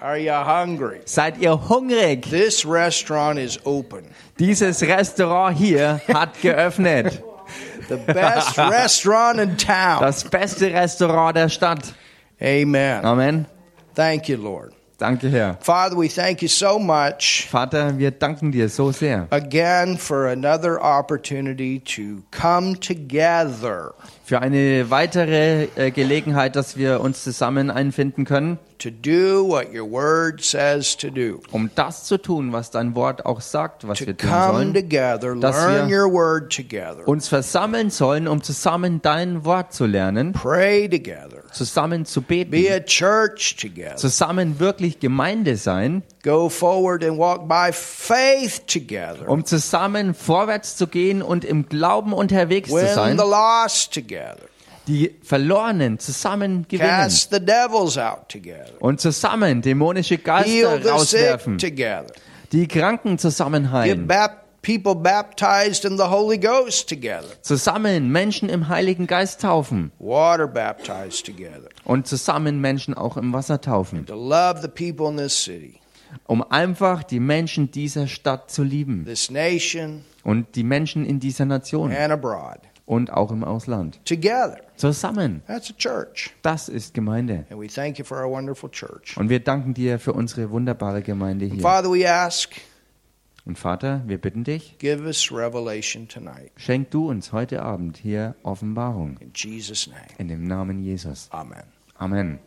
Are you hungry? Seid ihr hungrig? This restaurant is open. Dieses Restaurant hier hat geöffnet. The best restaurant in town. Das beste Restaurant der Stadt. Amen. Amen. Thank you, Lord. Danke, Herr. Father, we thank you so much Vater, wir danken dir so sehr again for another opportunity to come together für eine weitere äh, Gelegenheit, dass wir uns zusammen einfinden können, to do what your word says to do. um das zu tun, was dein Wort auch sagt, was To wir tun sollen. together, dass learn wir your word together, Uns versammeln sollen, um zusammen dein Wort zu lernen, pray together, zusammen zu be beten, a church together, zusammen wirklich Gemeinde sein, go forward and walk by faith together, um zusammen vorwärts zu gehen und im Glauben unterwegs zu win sein, the lost together, die Verlorenen zusammen gewinnen. Cast the devils out together, und zusammen dämonische heal Geister the rauswerfen, sick together, die Kranken zusammen heilen, people baptized in the Holy Ghost together, zusammen Menschen im Heiligen Geist taufen. Water baptized together, und zusammen Menschen auch im Wasser taufen, to love the people in this city, um einfach die Menschen dieser Stadt zu lieben this nation, und die Menschen in dieser Nation and abroad. und auch im Ausland. Together. Zusammen. That's a church. Das ist Gemeinde. And we thank you for our wonderful church. Und wir danken dir für unsere wunderbare Gemeinde hier. Father, we ask, Und Vater, wir bitten dich, give us revelation tonight. schenk du uns heute Abend hier Offenbarung. In Jesus' name. In dem Namen Jesus. Amen. Amen.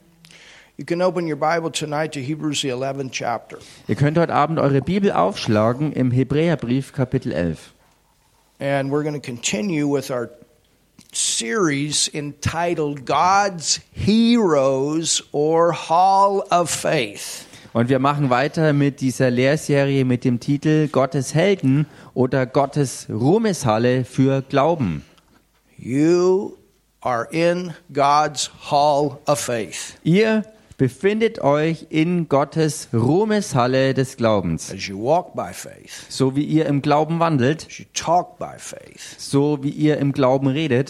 You can open your Bible tonight to Hebrews, the 11th chapter. Ihr könnt heute Abend eure Bibel aufschlagen im Hebräerbrief Kapitel 11. And we're going to continue with our series entitled God's Heroes or Hall of Faith. Und wir machen weiter mit dieser Lehrserie mit dem Titel Gottes Helden oder Gottes Ruhmeshalle für Glauben. You are in God's Hall of Faith Ihr befindet euch in Gottes Ruhmeshalle des Glaubens. faith, So wie ihr im Glauben wandelt, faith, so wie ihr im Glauben redet,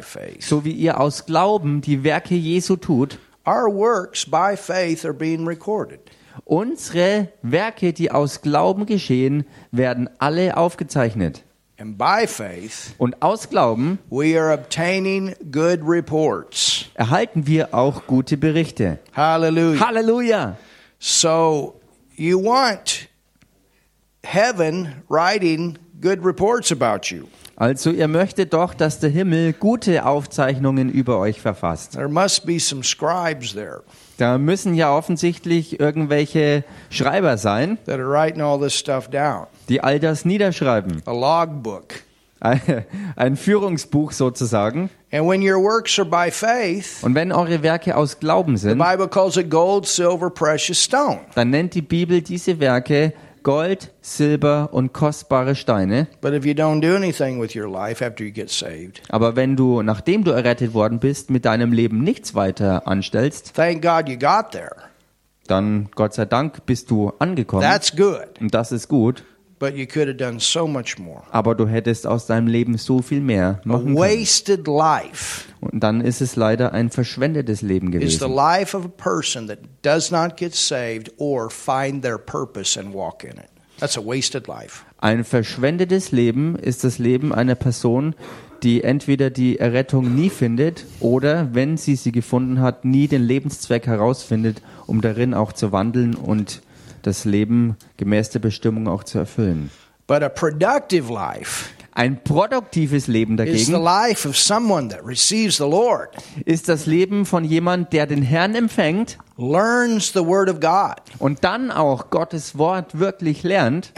faith. so wie ihr aus Glauben die Werke Jesu tut, unsere Werke, die aus Glauben geschehen, werden alle aufgezeichnet. And by faith, Und aus Glauben we are obtaining good reports. erhalten wir auch gute Berichte. Hallelujah. Halleluja! So you want heaven writing good reports about you. Also ihr möchtet doch, dass der Himmel gute Aufzeichnungen über euch verfasst. There must be some scribes there Da müssen ja offensichtlich irgendwelche Schreiber sein, that are writing all this stuff down. die all das niederschreiben. A logbook. Ein ein Führungsbuch sozusagen. And when your works are by faith, Und wenn eure Werke aus Glauben the sind, Bible calls it gold, silver, precious stone. dann nennt die Bibel diese Werke Gold, Silber und kostbare Steine. But if you don't do anything with your life after you get saved, Aber wenn du, nachdem du errettet worden bist, mit deinem Leben nichts weiter anstellst, thank God you got there. dann Gott sei Dank bist du angekommen. That's good. Und das ist gut. But you could have done so much more. Aber du hättest aus deinem Leben so viel mehr machen können. wasted life Und dann ist es leider ein verschwendetes Leben is the gewesen. life of a person that does not get saved or find their purpose and walk in it. That's a wasted life. Ein verschwendetes Leben ist das Leben einer Person, die entweder die Errettung nie findet oder, wenn sie sie gefunden hat, nie den Lebenszweck herausfindet, um darin auch zu wandeln und das Leben gemäß der Bestimmung auch zu erfüllen. But a productive life Ein produktives Leben dagegen ist das Leben von jemand, der den Herrn empfängt und dann auch Gottes Wort wirklich lernt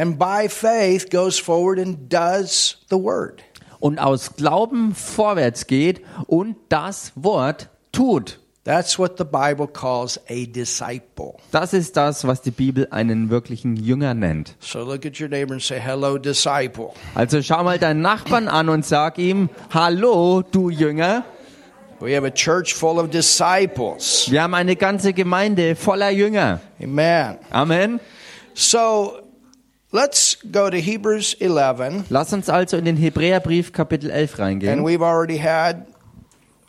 und aus Glauben vorwärts geht und das Wort tut. That's what the Bible calls a disciple. Das ist das, was die Bibel einen wirklichen Jünger nennt. So look at your neighbor and say, Hello, disciple. Also schau mal deinen Nachbarn an und sag ihm, hallo, du Jünger. We have a church full of disciples. Wir haben eine ganze Gemeinde voller Jünger. Amen. Amen. So let's go to Hebrews 11. Lass uns also in den Hebräerbrief Kapitel 11 And reingehen. we've already had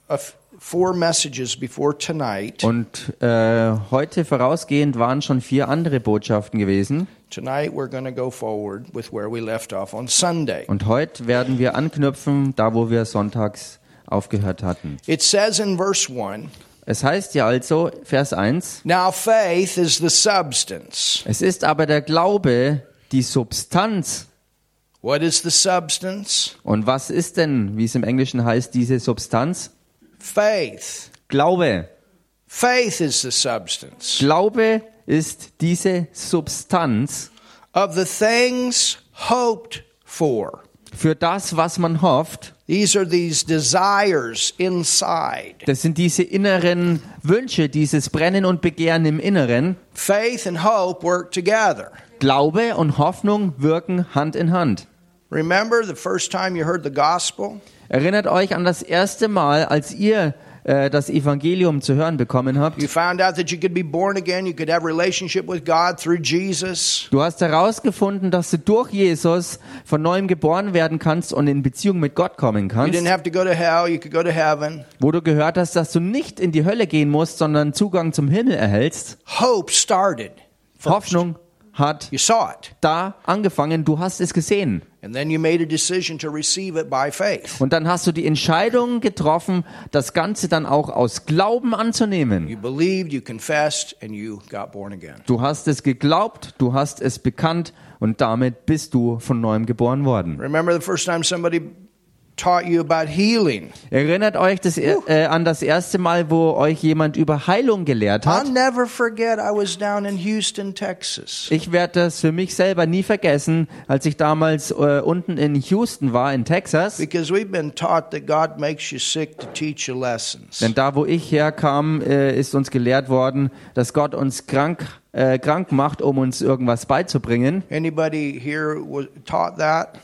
a four messages before tonight. Und äh, heute vorausgehend waren schon vier andere Botschaften gewesen. Tonight we're going to go forward with where we left off on Sunday. Und heute werden wir anknüpfen, da wo wir sonntags aufgehört hatten. It says in verse 1 Es heißt ja also, Vers 1, Now faith is the substance. es ist aber der Glaube die Substanz. What is the substance? Und was ist denn, wie es im Englischen heißt, diese Substanz? Faith. Glaube. Faith is the substance Glaube ist diese Substanz of the things hoped for. für das, was man hofft. These are these desires inside. Das sind diese inneren Wünsche, dieses Brennen und Begehren im Inneren. Faith and hope work together. Glaube und Hoffnung wirken Hand in Hand. Remember the first time you heard the gospel? Erinnert euch an das erste Mal, als ihr äh, das Evangelium zu hören bekommen habt. Du hast herausgefunden, dass du durch Jesus von neuem geboren werden kannst und in Beziehung mit Gott kommen kannst. Wo du gehört hast, dass du nicht in die Hölle gehen musst, sondern Zugang zum Himmel erhältst. Hoffnung hat You saw it. da angefangen, du hast es gesehen. And then you made a decision to receive it by faith. Und dann hast du die Entscheidung getroffen, das Ganze dann auch aus Glauben anzunehmen. You believed, you confessed, and you got born again. Du hast es geglaubt, du hast es bekannt und damit bist du von neuem geboren worden. Remember the first time somebody taught you about healing? Erinnert euch das, äh, an das erste Mal, wo euch jemand über Heilung gelehrt hat? I'll never forget, I was down in Houston, Texas. Ich werde das für mich selber nie vergessen, als ich damals äh, unten in Houston war, in Texas. Because we've been taught that God makes you sick to teach you lessons. Denn da, wo ich herkam, äh, ist uns gelehrt worden, dass Gott uns krank, äh, krank macht, um uns irgendwas beizubringen. Anybody here was taught that?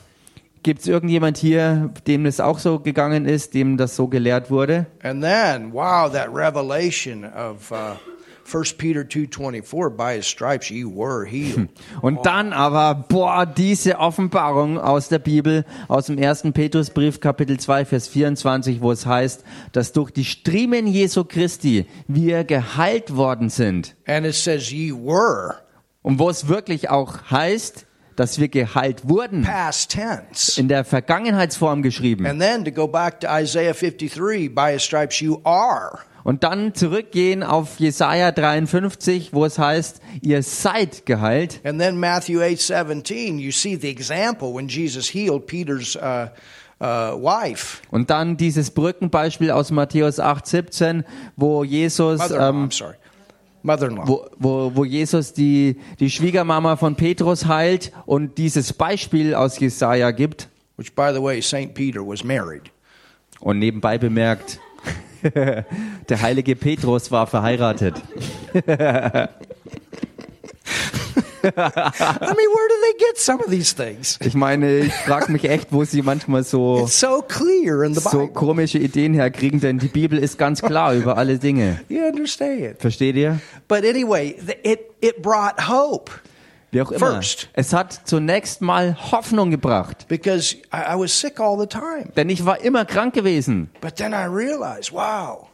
Gibt es irgendjemand hier, dem das auch so gegangen ist, dem das so gelehrt wurde? And then, wow, that revelation of uh, 1 Peter 2.24, by his stripes you were healed. Und dann aber, boah, diese Offenbarung aus der Bibel, aus dem ersten Petrusbrief, Kapitel 2, Vers 24, wo es heißt, dass durch die Striemen Jesu Christi wir geheilt worden sind. and it says ye were, Und wo es wirklich auch heißt, dass wir geheilt wurden. past tense. In der Vergangenheitsform geschrieben. And then to go back to Isaiah 53, by his stripes you are. Und dann zurückgehen auf Jesaja 53, wo es heißt, ihr seid geheilt. And then Matthew 8.17, you see the example when Jesus healed Peter's uh, uh, wife. Und dann dieses Brückenbeispiel aus Matthäus 8, 17, wo Jesus, Mother-in-law, ähm. Mother-in-law. wo, wo, wo Jesus die, die Schwiegermama von Petrus heilt und dieses Beispiel aus Jesaja gibt. Which, by the way, St. Peter was married. Und nebenbei bemerkt, der heilige Petrus war verheiratet. I mean, where do they get some of these things? Ich meine, ich frage mich echt, wo sie manchmal so, It's so clear in the so Bible. komische Ideen herkriegen, denn die Bibel ist ganz klar über alle Dinge. You understand? Versteht ihr? But anyway, it, it brought hope Wie auch immer. First. Es hat zunächst mal Hoffnung gebracht. because I, I was sick all the time. Denn ich war immer krank gewesen. But then I realized, wow,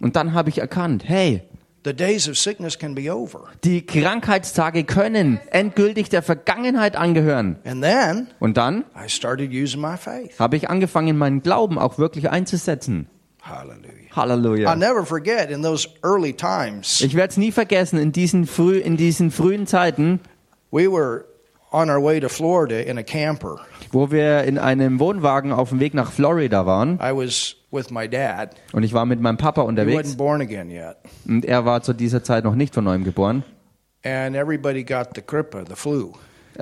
Und dann habe ich erkannt, hey, the days of sickness can be over. die Krankheitstage können endgültig der Vergangenheit angehören. And then Und dann I started using my faith. habe ich angefangen, meinen Glauben auch wirklich einzusetzen. Hallelujah. I'll Halleluja. never forget in those early times, Ich werde es nie vergessen, in diesen, früh, in diesen frühen Zeiten, we were on our way to Florida in a camper. wo wir in einem Wohnwagen auf dem Weg nach Florida waren. I was. Und ich war mit meinem Papa unterwegs. wasn't born again yet. Und er war zu dieser Zeit noch nicht von neuem geboren. And everybody got the grippe, the flu.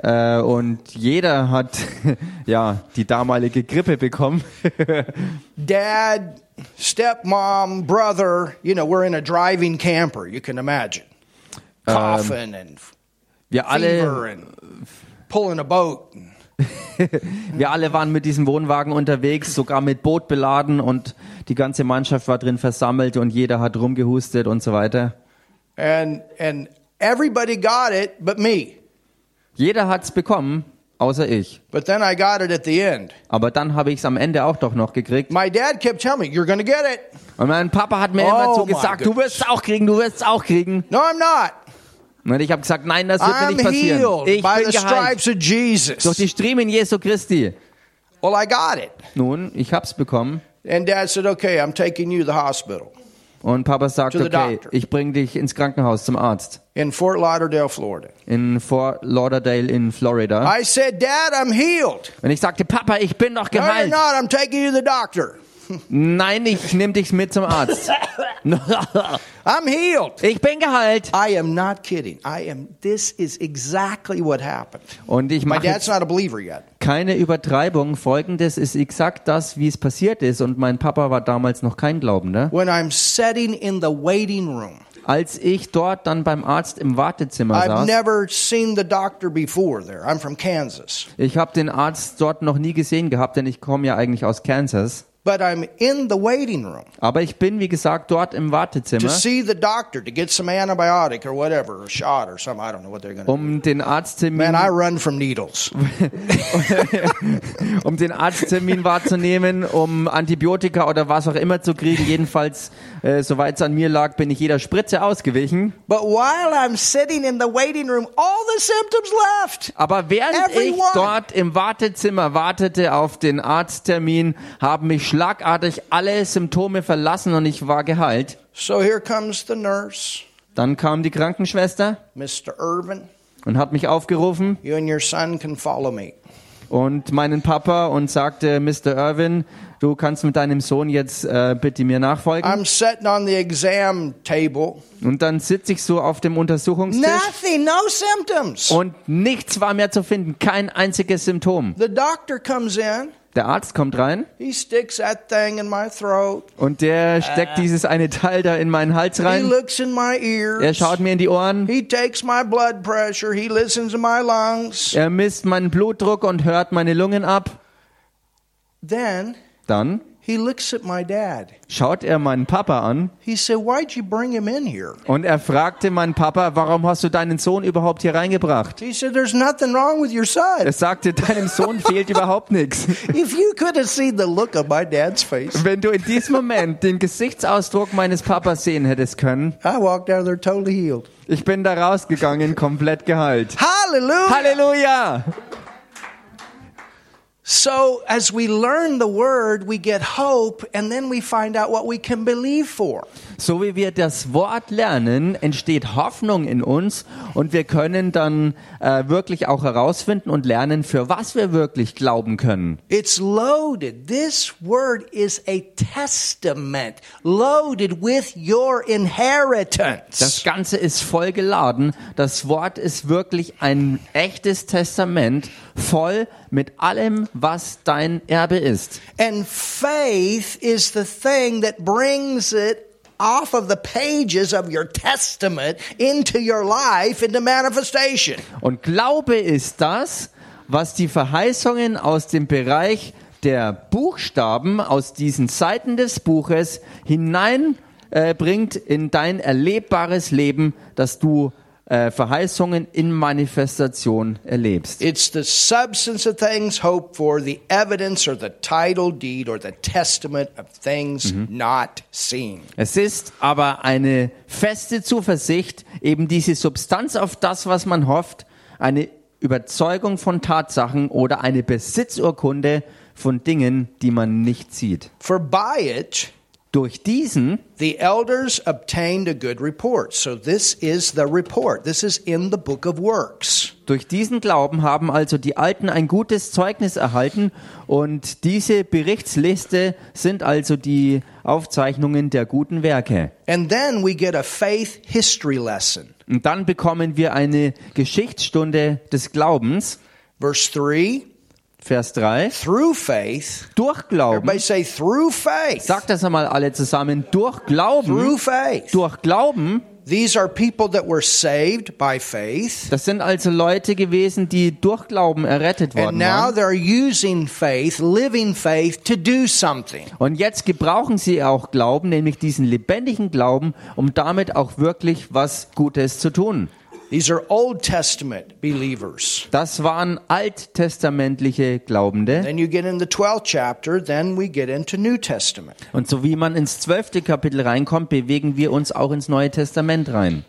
Äh, und jeder hat ja die damalige Grippe bekommen. Dad, stepmom, brother, you know, we're in a driving camper, you can imagine. Coughing and Wir alle, and pulling a boat. Wir alle waren mit diesem Wohnwagen unterwegs, sogar mit Boot beladen und die ganze Mannschaft war drin versammelt und jeder hat rumgehustet und so weiter. And and everybody got it but me. Jeder hat's bekommen, außer ich. But then I got it at the end. Aber dann habe ich es am Ende auch doch noch gekriegt. My dad kept telling me, You're to get it. Und mein Papa hat mir Oh immer so gesagt, du wirst es auch kriegen, du wirst es auch kriegen. No, I'm not. Und ich habe gesagt, nein, das wird mir nicht passieren. Ich bin geheilt durch die Striemen Jesu Christi. Well, I got it. Nun, ich hab's bekommen. And dad said, Okay, I'm taking you to the hospital Und Papa sagt, okay, ich bringe dich ins Krankenhaus zum Arzt in Fort Lauderdale, Florida. in Fort Lauderdale in Florida. I said, Dad, I'm healed. Und ich sagte, Papa, ich bin doch No, you're geheilt. not. I'm taking you to the doctor. Nein, ich nehme dich mit zum Arzt. I'm healed. ich bin geheilt. I am not kidding. I am. This is exactly what happened. Und ich My dad's not a believer yet. keine Übertreibung. Folgendes ist exakt das, wie es passiert ist. Und mein Papa war damals noch kein Glaubender. When I'm sitting in the waiting room, Als ich dort dann beim Arzt im Wartezimmer I've saß, never seen the doctor before there. I'm from Kansas. ich habe den Arzt dort noch nie gesehen gehabt, denn ich komme ja eigentlich aus Kansas. But I'm in the waiting room Aber ich bin, wie gesagt, dort im to Wartezimmer, see the doctor to get some antibiotic or whatever, a shot or something. I don't know what they're going to do. um den Arzttermin, Man, I run from needles. um den Arzttermin wahrzunehmen, um Antibiotika oder was auch immer zu kriegen. Jedenfalls, äh, soweit es an mir lag, bin ich jeder Spritze ausgewichen. But while I'm sitting in the waiting room, all the symptoms left. Aber während ich Everyone. dort im Wartezimmer wartete auf den Arzttermin, haben mich schlagartig alle Symptome verlassen und ich war geheilt. So here comes the nurse, Dann kam die Krankenschwester Mr. Irvin. und hat mich aufgerufen You and your son can follow me. und meinen Papa und sagte, Mr. Irwin, du kannst mit deinem Sohn jetzt äh, bitte mir nachfolgen. I'm sitting on the exam table. Und dann sitze ich so auf dem Untersuchungstisch Nothing, no symptoms. und nichts war mehr zu finden, kein einziges Symptom. The doctor comes in. Der Arzt kommt rein He sticks that thing in my throat. und der steckt dieses eine Teil da in meinen Hals He rein. looks in my Er ears. schaut mir in die Ohren, He takes my blood pressure. He listens to my lungs. er misst meinen Blutdruck und hört meine Lungen ab. Then Dann he looks at my dad. schaut er meinen Papa an He said, Why'd you bring him in here? und er fragte meinen Papa, warum hast du deinen Sohn überhaupt hier reingebracht? He said, There's nothing wrong with your son. Er sagte, deinem Sohn fehlt überhaupt nichts. If you could have seen the look on my dad's face, Wenn du in diesem Moment den Gesichtsausdruck meines Papas sehen hättest können, I walked out of there totally healed. ich bin da rausgegangen, komplett geheilt. Hallelujah. Halleluja! So, as we learn the word, we get hope, and then we find out what we can believe for. So wie wir das Wort lernen, entsteht Hoffnung in uns und wir können dann äh, wirklich auch herausfinden und lernen, für was wir wirklich glauben können. It's loaded. This word is a testament, loaded with your Das inheritance. Ganze ist voll geladen. Das Wort ist wirklich ein echtes Testament, voll mit allem, was dein Erbe ist. And faith is the thing that brings it off of the pages of your testament into your life, into manifestation. Und Glaube ist das, was die Verheißungen aus dem Bereich der Buchstaben, aus diesen Seiten des Buches hineinbringt äh, bringt in dein erlebbares Leben, dass du äh, Verheißungen in Manifestation erlebst. It's the substance of things hoped for, the evidence or the title deed or the testament of things not seen. Es ist aber eine feste Zuversicht, eben diese Substanz auf das, was man hofft, eine Überzeugung von Tatsachen oder eine Besitzurkunde von Dingen, die man nicht sieht. For by it, Durch diesen the elders obtained a good report. So this is the report. This is in the book of works. Durch diesen Glauben haben also die Alten ein gutes Zeugnis erhalten und diese Berichtsliste sind also die Aufzeichnungen der guten Werke. And then we get a faith history lesson. Und dann bekommen wir eine Geschichtsstunde des Glaubens, Verse 3 Vers 3. through faith. Durch Glauben, Everybody say through faith. sagt das einmal alle zusammen, durch Glauben, Through faith. durch Glauben, These are people that were saved by faith. das sind also Leute gewesen, die durch Glauben errettet And worden now waren. they're using faith, living faith, to do something. Und jetzt gebrauchen sie auch Glauben, nämlich diesen lebendigen Glauben, um damit auch wirklich was Gutes zu tun. These are Old Testament believers. Das waren alttestamentliche Glaubende. Then you get in the 12th chapter, then we get into New Testament. Und so wie man ins zwölfte Kapitel reinkommt, bewegen wir uns auch ins Neue Testament rein.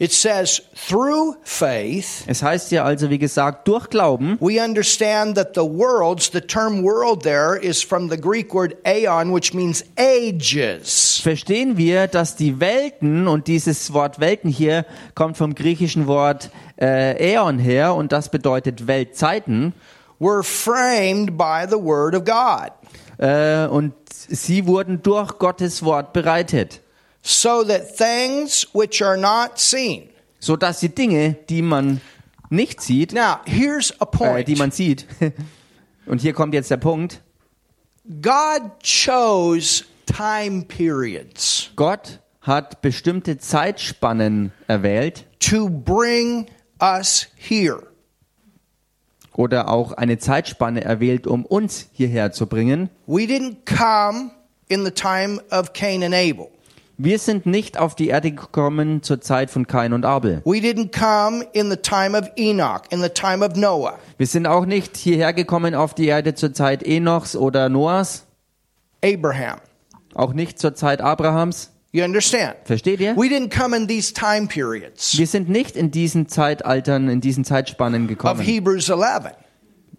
It says, through faith, Es heißt ja also, wie gesagt, durch Glauben we understand that the worlds, the term world there is from the Greek word aeon, which means ages. verstehen wir, dass die Welten, und dieses Wort Welten hier kommt vom griechischen Wort äh, Äon her, und das bedeutet Weltzeiten, Were framed by the word of God, äh, und sie wurden durch Gottes Wort bereitet, so that things which are not seen. so dass die Dinge, die man nicht sieht, Now, here's a äh, point. die man sieht, und hier kommt jetzt der Punkt, God chose time periods Gott hat bestimmte Zeitspannen erwählt to bring us here. oder auch eine Zeitspanne erwählt, um uns hierher zu bringen. We didn't come in the time of Cain and Abel. Wir sind nicht auf die Erde gekommen zur Zeit von Kain und Abel. We didn't come in the time of Enoch, in the time of Noah. Wir sind auch nicht hierher gekommen auf die Erde zur Zeit Enochs oder Noahs, Abraham. auch nicht zur Zeit Abrahams. You understand? Versteht ihr? We didn't come in these time periods Wir sind nicht in diesen Zeitaltern, in diesen Zeitspannen of gekommen, Hebrews 11.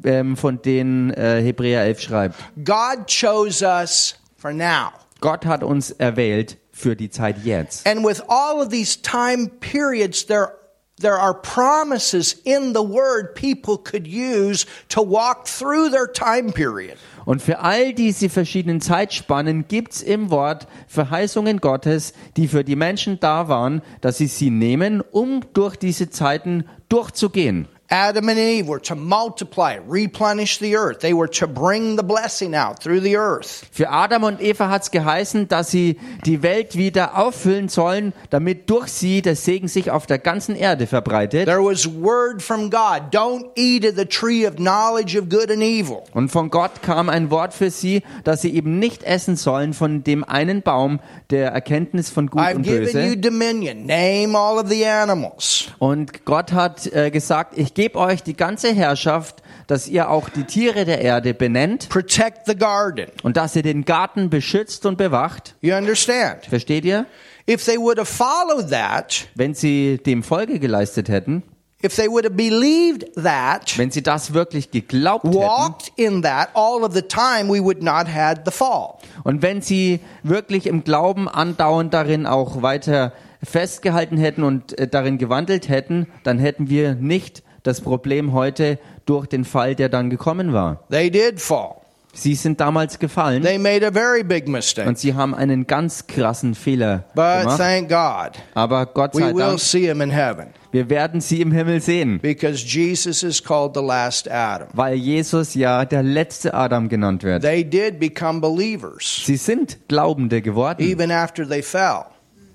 ähm, von denen äh, Hebräer 11 schreibt. God chose us for now. Gott hat uns erwählt für die Zeit jetzt. And with all of these time periods, there, there are promises in the Word people could use to walk through their time period. Und für all diese verschiedenen Zeitspannen gibt's im Wort Verheißungen Gottes, die für die Menschen da waren, dass sie sie nehmen, um durch diese Zeiten durchzugehen. Adam and Eve were to multiply, replenish the earth. They were to bring the blessing out through the earth. Für Adam und Eva hat's geheißen, dass sie die Welt wieder auffüllen sollen, damit durch sie der Segen sich auf der ganzen Erde verbreitet. There was word from God, don't eat of the tree of knowledge of good and evil. Und von Gott kam ein Wort für sie, dass sie eben nicht essen sollen von dem einen Baum der Erkenntnis von Gut I've und given you Böse. dominion. Name all of the animals. Und Gott hat äh, gesagt, ich gebe euch die ganze Herrschaft, dass ihr auch die Tiere der Erde benennt Protect the garden. und dass ihr den Garten beschützt und bewacht. You understand? Versteht ihr? If they would have followed that, Wenn sie dem Folge geleistet hätten, if they would have believed that, wenn sie das wirklich geglaubt hätten walked in that all of the time, we would not had the fall. und wenn sie wirklich im Glauben andauernd darin auch weiter festgehalten hätten und äh, darin gewandelt hätten, dann hätten wir nicht das Problem heute durch den Fall, der dann gekommen war. They did fall. Sie sind damals gefallen They made a very big mistake. und sie haben einen ganz krassen Fehler But gemacht. thank God, Aber Gott we sei will Dank, see him in heaven wir werden sie im Himmel sehen, because Jesus is called the last Adam. weil Jesus ja der letzte Adam genannt wird. They did become believers Sie sind Glaubende geworden, even after they fell.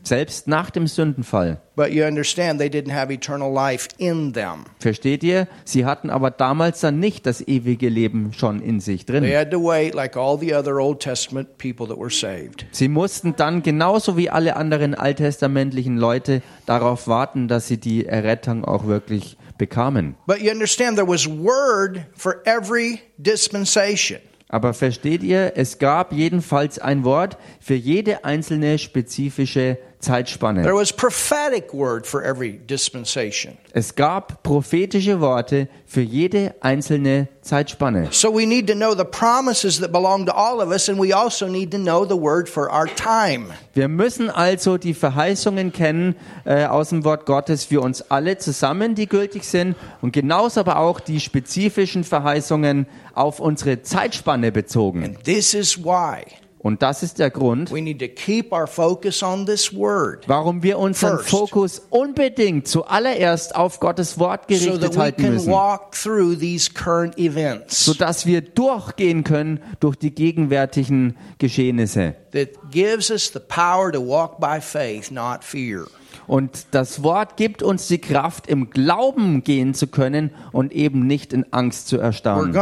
Selbst nach dem Sündenfall. But you understand, they didn't have eternal life in them. Versteht ihr? Sie hatten aber damals dann nicht das ewige Leben schon in sich They drin. had to wait like all the other Old Testament people that were saved. Sie mussten dann genauso wie alle anderen alttestamentlichen Leute darauf warten, dass sie die Errettung auch wirklich bekamen. But you understand, there was word for every dispensation. Aber versteht ihr, es gab jedenfalls ein Wort für jede einzelne spezifische Zeitspanne. There was prophetic word for every dispensation. Es gab prophetische Worte für jede einzelne Zeitspanne. So we need to know the promises that belong to all of us, and we also need to know the word for our time. Wir müssen also die Verheißungen kennen äh, aus dem Wort Gottes für uns alle zusammen, die gültig sind, und genauso aber auch die spezifischen Verheißungen auf unsere Zeitspanne bezogen. And this is why Und das ist der Grund, warum wir unseren First. Fokus unbedingt zuallererst auf Gottes Wort so gerichtet we halten müssen. sodass wir durchgehen können durch die gegenwärtigen Geschehnisse. That gives us the power to walk by faith, not fear. Und das Wort gibt uns die Kraft, im Glauben gehen zu können und eben nicht in Angst zu erstarren.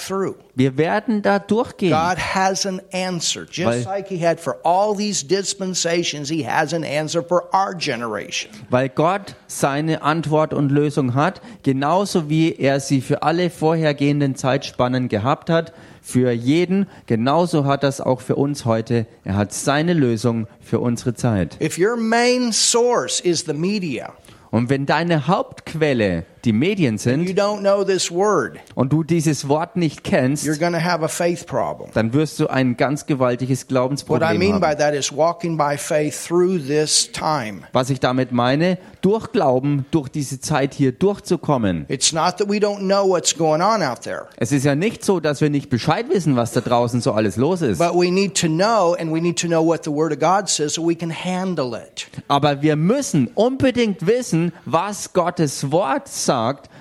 through. Wir werden da durchgehen. God has an answer. Just Weil- like He had for all these dispensations, He has an answer for our generation. Weil Gott seine Antwort und Lösung hat, genauso wie er sie für alle vorhergehenden Zeitspannen gehabt hat, für jeden, genauso hat es auch für uns heute. Er hat seine Lösung für unsere Zeit. If your main source is the media, Und wenn deine Hauptquelle die Medien you sind don't know this word, und du dieses Wort nicht kennst, you're going to have a faith problem. dann wirst du ein ganz gewaltiges I Glaubensproblem mean by haben. that is walking by faith through this time. Was ich damit meine, durch Glauben, durch diese Zeit hier durchzukommen. It's not that we don't know what's going on out there, Es ist ja nicht so, dass wir nicht Bescheid wissen, was da draußen so alles los ist. but we need to know, and we need to know what the Word of God says so we can handle it. Aber wir müssen unbedingt wissen, was Gottes Wort sagt,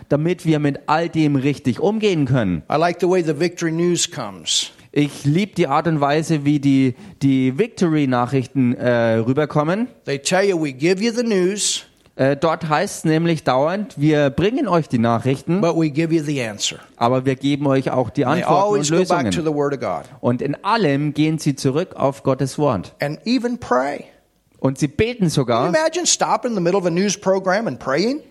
damit wir mit all dem richtig umgehen können. I like the way the Victory News comes. Ich liebe die Art und Weise, wie die, die Victory-Nachrichten äh, rüberkommen. They tell you, we give you the news, Äh, dort heißt es nämlich dauernd, wir bringen euch die Nachrichten, but we give you the answer. aber wir geben euch auch die They Antworten always und go back to Lösungen. the Word of God Und in allem gehen sie zurück auf Gottes Wort. and even pray. Und sie beten Can you sogar. imagine stopping in the middle of a news program and praying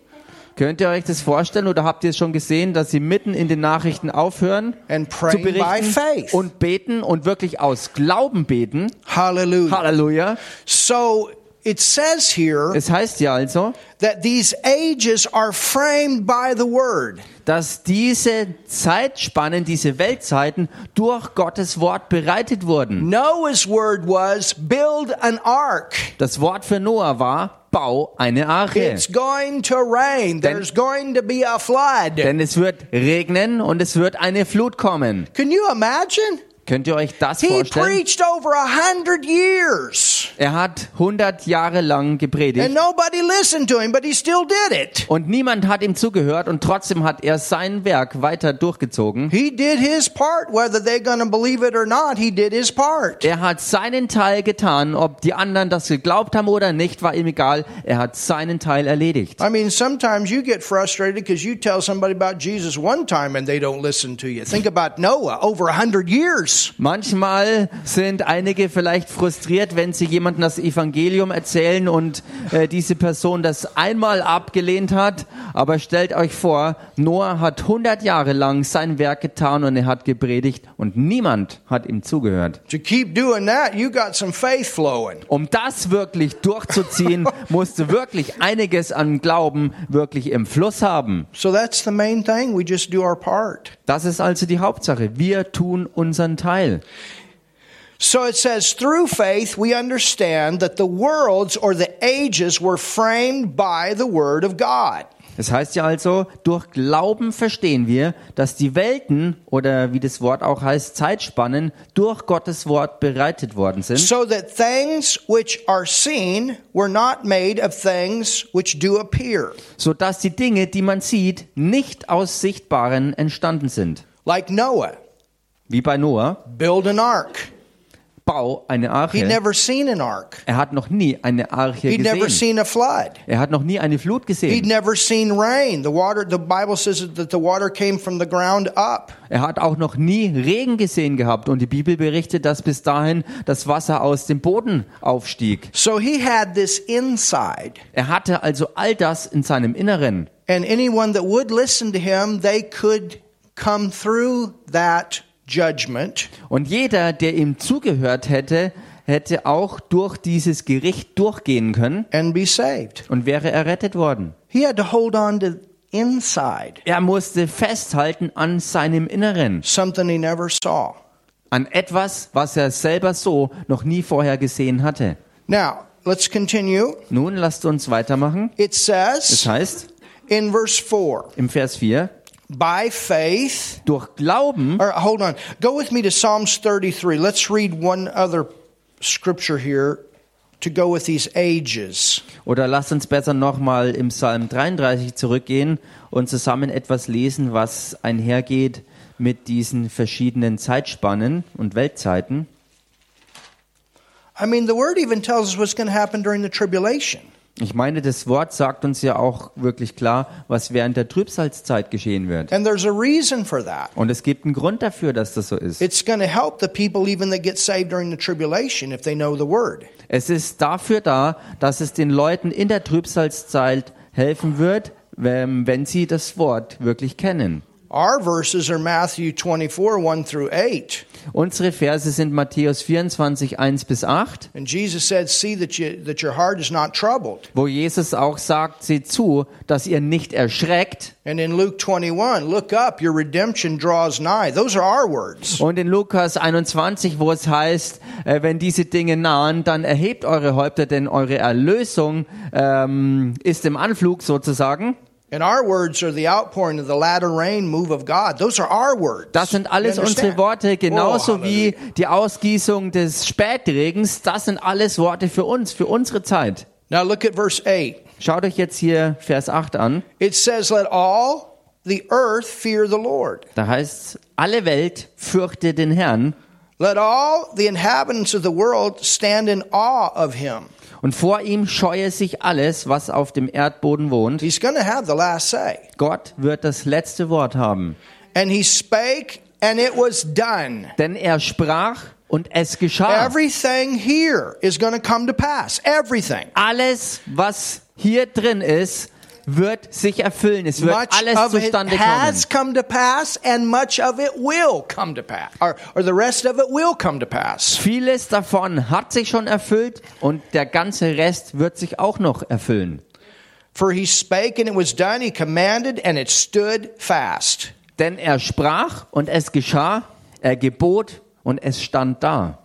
Könnt ihr euch das vorstellen oder habt ihr es schon gesehen, dass sie mitten in den Nachrichten aufhören and zu berichten und beten und wirklich aus Glauben beten? Hallelujah. Halleluja. So it says here Es heißt ja also, that these ages are framed by the Word. Dass diese Zeitspannen, diese Weltzeiten durch Gottes Wort bereitet wurden. Noah's word was build an ark. Das Wort für Noah war, bau eine Arche. It's going to rain. There's going to be a flood. Denn es wird regnen und es wird eine Flut kommen. Can you imagine? Könnt ihr euch das He vorstellen? preached over a hundred years Er hat 100 Jahre lang and gepredigt nobody listened to him, but he still did it. und niemand hat ihm zugehört und trotzdem hat er sein Werk weiter durchgezogen. He did his part, whether they're going to believe it or not. He did his part. Er hat seinen Teil getan, ob die anderen das geglaubt haben oder nicht, war ihm egal. Er hat seinen Teil erledigt. I mean, sometimes you get frustrated because you tell somebody about Jesus one time and they don't listen to you. Think about Noah over a hundred years. Manchmal sind einige vielleicht frustriert, wenn sie jemandem das Evangelium erzählen und äh, diese Person das einmal abgelehnt hat. Aber stellt euch vor, Noah hat 100 Jahre lang sein Werk getan und er hat gepredigt und niemand hat ihm zugehört. Um das wirklich durchzuziehen, musst du wirklich einiges an Glauben wirklich im Fluss haben. So that's the main thing. We just do our part. Das ist also die Hauptsache. Wir tun unseren Teil. So it says, through faith, we understand that the worlds or the ages were framed by the Word of God. Das heißt ja also, durch Glauben verstehen wir, dass die Welten oder wie das Wort auch heißt, Zeitspannen durch Gottes Wort bereitet worden sind, So that things which are seen were not made of things which do appear. so dass die Dinge, die man sieht, nicht aus Sichtbaren entstanden sind. Like Noah, Wie bei Noah, build an ark. bau eine He'd Arche. never seen an ark. Er hat noch nie eine Arche He'd never gesehen. seen a flood. Er hat noch nie eine Flut He'd gesehen. never seen rain. The water, the Bible says that the water came from the ground up. Er hat auch noch nie Regen gesehen gehabt und die Bibel berichtet, dass bis dahin das Wasser aus dem Boden aufstieg. So he had this inside. Er hatte also all das in seinem Inneren. And anyone that would listen to him, they could come through that judgment Und jeder, der ihm zugehört hätte, hätte auch durch dieses Gericht durchgehen können and be saved. und wäre errettet worden. He had to hold on to inside, Er musste festhalten an seinem Inneren, something he never saw. an etwas, was er selber so noch nie vorher gesehen hatte. Now, let's continue. Nun lasst uns weitermachen. It says heißt, in verse 4 im Vers 4, by faith, durch Glauben, or hold on, go with me to Psalms 33. Let's read one other scripture here to go with these ages. oder lasst uns besser nochmal im Psalm 33 zurückgehen und zusammen etwas lesen, was einhergeht mit diesen verschiedenen Zeitspannen und Weltzeiten. I mean, the word even tells us what's going to happen during the tribulation. Ich meine, das Wort sagt uns ja auch wirklich klar, was während der Trübsalzeit geschehen wird. And there's a reason for that. Und es gibt einen Grund dafür, dass das so ist. It's going to help the people even that get saved during the tribulation if they know the word. Es ist dafür da, dass es den Leuten in der Trübsalzeit helfen wird, wenn sie das Wort wirklich kennen. Our verses are Matthew 24, 1 through 8. Unsere Verse sind Matthäus 24, 1 bis 8, And Jesus said, See that, you, that your heart is not troubled. wo Jesus auch sagt, seht zu, dass ihr nicht erschreckt. And in Luke 21, look up, your redemption draws nigh. Those are our words. Und in Lukas 21, wo es heißt, äh, wenn diese Dinge nahen, dann erhebt eure Häupter, denn eure Erlösung ähm, ist im Anflug sozusagen. And our words are the outpouring of the latter rain move of God. Those are our words. Das sind alles unsere? Worte, genauso Oh, wie die Ausgießung des Spätregens. Das sind alles Worte für uns, für unsere Zeit. Now look at verse 8. Schaut euch jetzt hier Vers 8 an. It says, Let all the earth fear the Lord. Da heißt alle Welt fürchte den Herrn Let all the inhabitants of the world stand in awe of him. Und vor ihm scheue sich alles, was auf dem Erdboden wohnt. He's to have the last say. Gott wird das letzte Wort haben. And he spake, and it was done. Denn er sprach und es geschah. Everything here is to come to pass. Everything. Alles, was hier drin ist, wird sich erfüllen. Es wird Much alles of it zustande kommen. has come to pass, and much of it will come to pass. Or, or the rest of it will come to pass. Vieles davon hat sich schon erfüllt und der ganze Rest wird sich auch noch erfüllen. For he spake, and it was done. He commanded, and it stood fast. Denn er sprach und es geschah, er gebot und es stand da.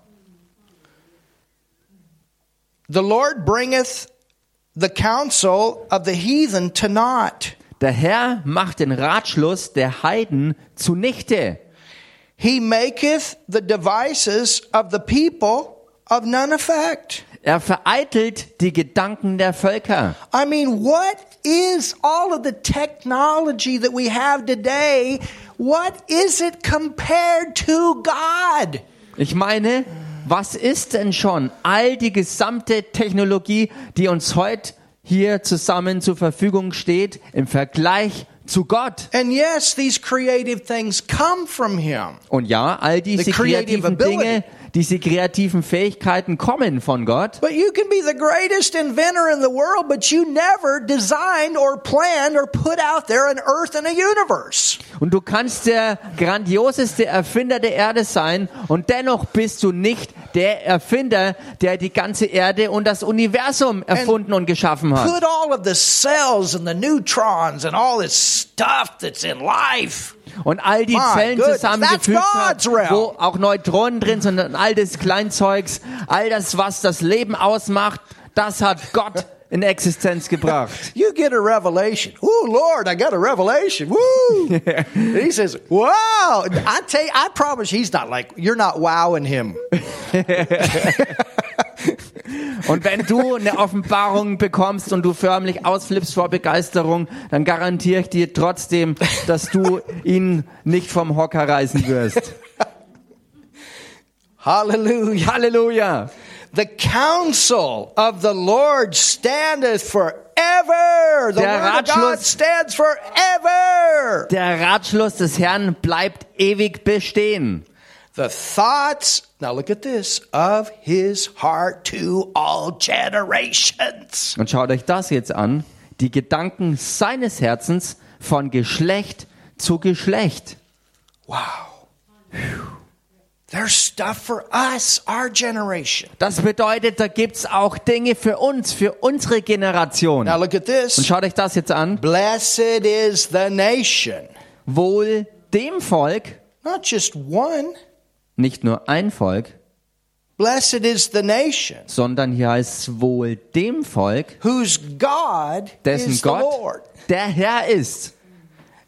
The Lord bringeth the counsel of the heathen to naught. Der Herr macht den Ratschluss der Heiden zunichte. He maketh the devices of the people of none effect. Er vereitelt die Gedanken der Völker. I mean, what is all of the technology that we have today? What is it compared to God? Ich meine, was ist denn schon all die gesamte Technologie, die uns heute hier zusammen zur Verfügung steht, im Vergleich zu Gott? And yes, these creative things come from Him. Und ja, all diese The creative kreativen ability. Dinge, diese kreativen Fähigkeiten kommen von Gott. But you can be the greatest inventor in the world, but you never designed or planned or put out there an earth and a universe. Und du kannst der grandioseste Erfinder der Erde sein und dennoch bist du nicht der Erfinder, der die ganze Erde und das Universum erfunden und geschaffen hat. Put all of the cells and the neutrons and all this stuff that's in life. Und all die My Zellen goodness, zusammengefügt hat, wo auch Neutronen drin sind und all das Kleinzeugs, all das, was das Leben ausmacht, das hat Gott in Existenz gebracht. You get a revelation. Oh Lord, I got a revelation. Woo! He says, "Wow!" I tell you, I promise he's not like you're not wowing him. Und wenn du eine Offenbarung bekommst und du förmlich ausflippst vor Begeisterung, dann garantiere ich dir trotzdem, dass du ihn nicht vom Hocker reißen wirst. Hallelujah. Halleluja! The counsel of the Lord standeth forever. The Der word of God Ratschluss- stands forever. Der Ratschluss des Herrn bleibt ewig bestehen. The thoughts, now look at this, of his heart to all generations. Und schaut euch das jetzt an. Die Gedanken seines Herzens von Geschlecht zu Geschlecht. Wow. There's stuff for us, our generation. Das bedeutet, da gibt's auch Dinge für uns, für unsere Generation. Now look at Und this. schaut euch das jetzt an. Blessed is the nation. Wohl dem Volk, Not just one. Nicht nur ein Volk, Blessed is the nation sondern hier heißt es wohl dem Volk, whose God dessen is the Gott Lord. der Herr ist.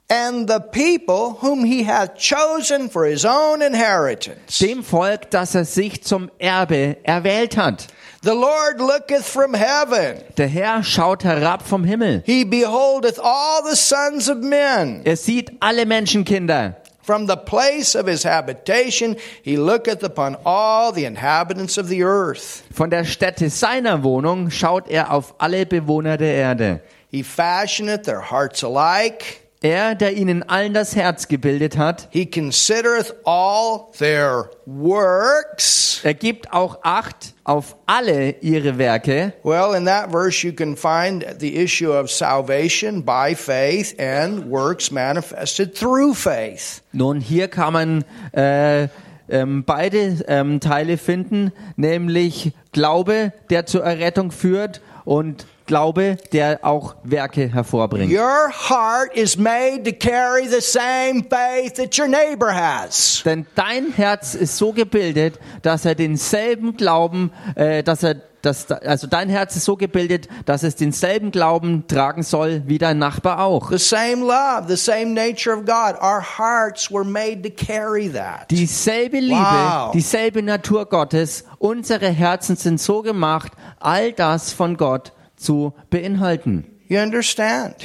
And the people whom he hath chosen for his own inheritance. Dem Volk, das er sich zum Erbe erwählt hat. The Lord looketh from heaven. Der Herr schaut herab vom Himmel. He beholdeth all the sons of men. Er sieht alle Menschenkinder. From the place of his habitation, he looketh upon all the inhabitants of the earth. Von der Stätte seiner Wohnung schaut er auf alle Bewohner der Erde. He fashioneth their hearts alike. Er, der ihnen allen das Herz gebildet hat, He considereth all their works. er gibt auch Acht auf alle ihre Werke. Well, in that verse, you can find the issue of salvation by faith and works manifested through faith. Nun, hier kann man äh, ähm, beide ähm, Teile finden, nämlich Glaube, der zur Errettung führt und Glaube, der auch Werke hervorbringt. Your heart is made to carry the same faith that your neighbor has. Denn dein Herz ist so gebildet, dass er denselben Glauben, äh, dass er dass, also dein Herz ist so gebildet, dass es denselben Glauben tragen soll wie dein Nachbar auch. The same love, the same nature of God. Our hearts were made to carry that. Dieselbe Liebe, Wow. dieselbe Natur Gottes, unsere Herzen sind so gemacht, all das von Gott zu beinhalten. You understand?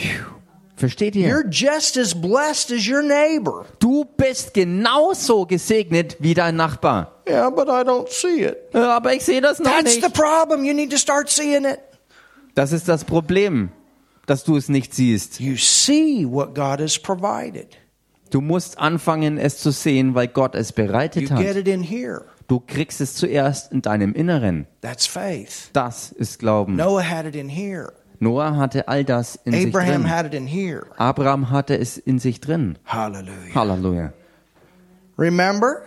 Versteht ihr? You're just as blessed as your neighbor. Du bist genauso gesegnet wie dein Nachbar. Yeah, but I don't see it. Äh, Aber ich sehe das noch That's the nicht. problem. You need to start seeing it. Das ist das Problem, dass du es nicht siehst. You see what God has provided. Du musst anfangen, es zu sehen, weil Gott es You bereitet get hat. it in here. Du kriegst es zuerst in deinem Inneren. That's faith. Das ist Glauben. Noah had it in here. Noah hatte all das in sich Abraham drin. had it in here. Abraham hatte es in sich drin. Hallelujah. Halleluja. Remember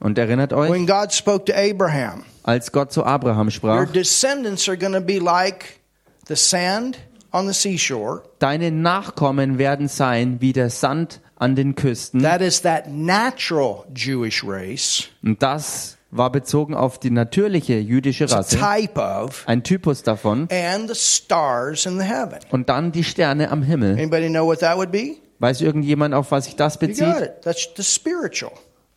Und erinnert euch, when God spoke to Abraham, als Gott zu Abraham your sprach, descendants are going to be like the sand on the seashore. deine Nachkommen werden sein wie der Sand an den Küsten. That is that natural Jewish race. Und das war bezogen auf die natürliche jüdische Rasse, of. ein Typus davon. Und dann die Sterne am Himmel. Weiß irgendjemand, auf was sich das bezieht?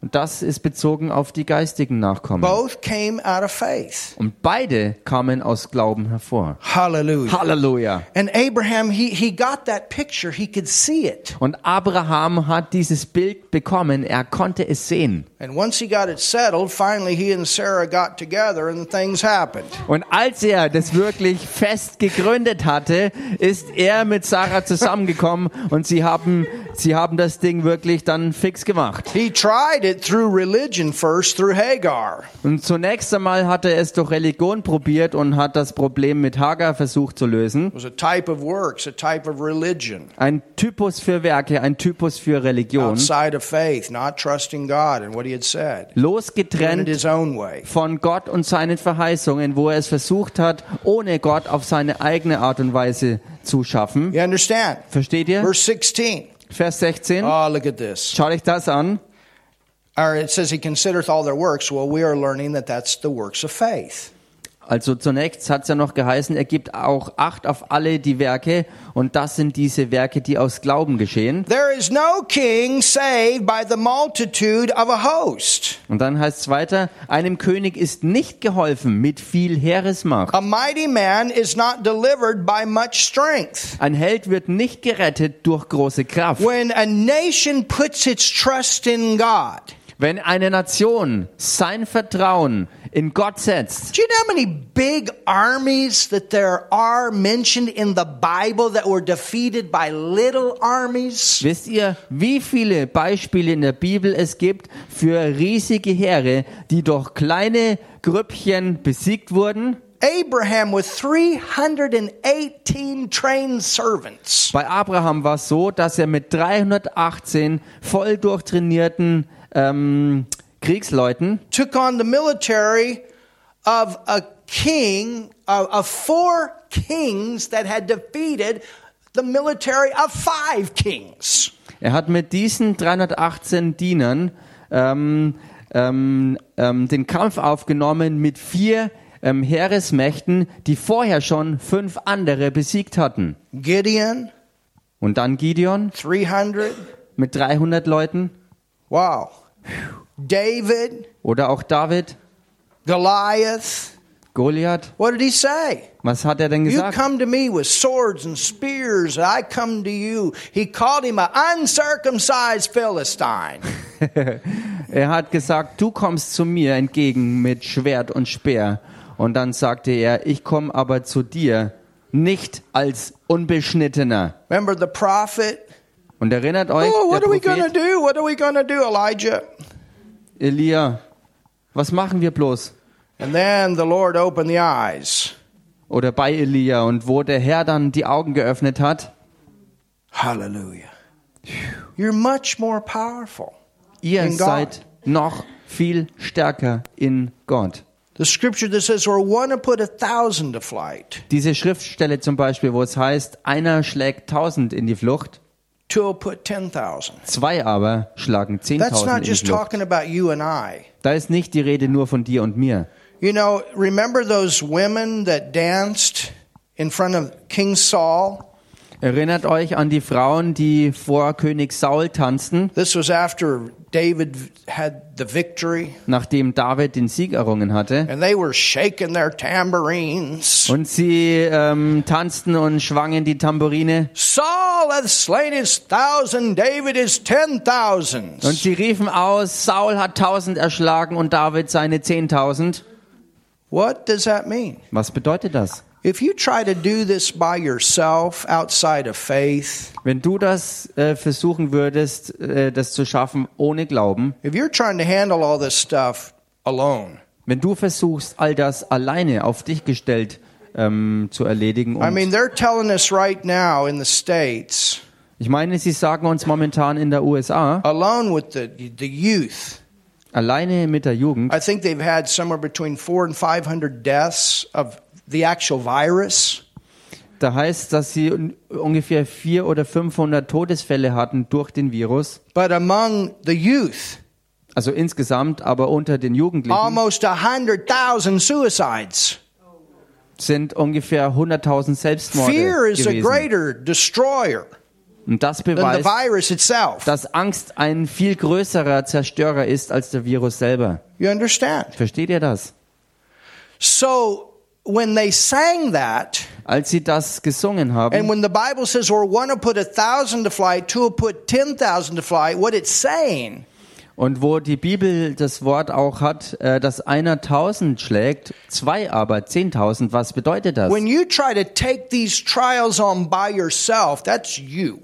Und das ist bezogen auf die geistigen Nachkommen. Und beide kamen aus Glauben hervor. Halleluja. Abraham, he, he. Und Abraham hat dieses Bild bekommen, er konnte es sehen. And once he got it settled, finally he and Sarah got together and things happened. Und als er das wirklich fest gegründet hatte, ist er mit Sarah zusammengekommen und sie haben, sie haben das Ding wirklich dann fix gemacht. He tried it through religion first, through Hagar. Und zunächst einmal hat er es durch Religion probiert und hat das Problem mit Hagar versucht zu lösen. It was a type of works, a type of religion. Ein Typus für Werke, ein Typus für Religion. Outside of faith, not trusting God and what he Losgetrennt his own way. von Gott und seinen Verheißungen, wo er es versucht hat, ohne Gott auf seine eigene Art und Weise zu schaffen. Versteht ihr? Verse 16. Vers 16. Oh, look at this. Schaut euch das an. Or it says he considereth all their works. Well, we are learning that that's the works of faith. Also zunächst hat es ja noch geheißen, er gibt auch Acht auf alle die Werke und das sind diese Werke, die aus Glauben geschehen. There is no king saved by the multitude of a host. Und dann heißt es weiter, einem König ist nicht geholfen mit viel Heeresmacht. A mighty man is not delivered by much strength. Ein Held wird nicht gerettet durch große Kraft. When a nation puts its trust in God, Wenn eine Nation sein Vertrauen in Gott setzt, do you know how many big armies that there are mentioned in the Bible that were defeated by little armies? wisst ihr, wie viele Beispiele in der Bibel es gibt für riesige Heere, die durch kleine Grüppchen besiegt wurden? Abraham with 318 trained servants. Bei Abraham war es so, dass er mit 318 voll durchtrainierten ähm, Kriegsleuten took on the military of a king, of, of four kings that had defeated the military of five kings. Er hat mit diesen 318 Dienern ähm, ähm, ähm, den Kampf aufgenommen mit vier ähm, Heeresmächten, die vorher schon fünf andere besiegt hatten. Gideon, Und dann Gideon 300. mit 300 Leuten Wow. David, oder auch David, Goliath, Goliath, What did he say? was hat er denn You gesagt? come to me with swords and spears, and I come to you. He called him an uncircumcised Philistine. Er hat gesagt, du kommst zu mir entgegen mit Schwert und Speer. Und dann sagte er, ich komme aber zu dir nicht als Unbeschnittener. Remember the prophet? Und erinnert euch, Oh, what der are we Prophet do? What are we to do, Elijah? Elia, was machen wir bloß? And then the Lord opened the eyes. Oder bei Elia. Und wo der Herr dann die Augen geöffnet hat, Hallelujah. You're much more powerful. ihr seid noch viel stärker in Gott. The scripture that says, or one to put a thousand to flight, Diese Schriftstelle zum Beispiel, wo es heißt, einer schlägt tausend in die Flucht, zwei aber schlagen That's zehntausend not in die just Flucht. talking about you and I. Da ist nicht die Rede nur von dir und mir. You know, remember those women that danced in front of King Saul? Erinnert euch an die Frauen, die vor König Saul tanzten, This was after David had the victory, nachdem David den Sieg errungen hatte. and they were shaking their tambourines. Und sie ähm, tanzten und schwangen die Tambourine. Saul hath slain his thousand, David his ten Und thousands. sie riefen aus, Saul hat tausend erschlagen und David seine zehntausend. What does that mean? Was bedeutet das? If you try to do this by yourself outside of faith, Wenn du das äh, versuchen würdest, äh, das zu schaffen ohne Glauben, if you're trying to handle all this stuff alone, wenn du versuchst, all das alleine auf dich gestellt ähm, zu erledigen, I mean, they're telling us right now in the States, ich meine, sie sagen uns momentan in der USA, alone with the, the youth, alleine mit der Jugend, I think they've had somewhere between four and 500 deaths of the actual virus. da heißt, dass sie un ungefähr vier oder 500 Todesfälle hatten durch den Virus. But among the youth, Also insgesamt, aber unter den Jugendlichen almost 100,000 suicides. sind ungefähr 100.000 Selbstmorde Fear is a gewesen. greater destroyer Und das beweist, virus itself. dass Angst ein viel größerer Zerstörer ist als der Virus selber. You understand? Versteht ihr das? So when they sang that, Als sie das gesungen and haben when the Bible says, or one will put a thousand to flight, two will put ten thousand to flight, what it's saying und wo die Bibel das Wort auch hat, äh, dass einer tausend schlägt, zwei aber zehntausend, was bedeutet das? When you try to take these trials on by yourself, that's you.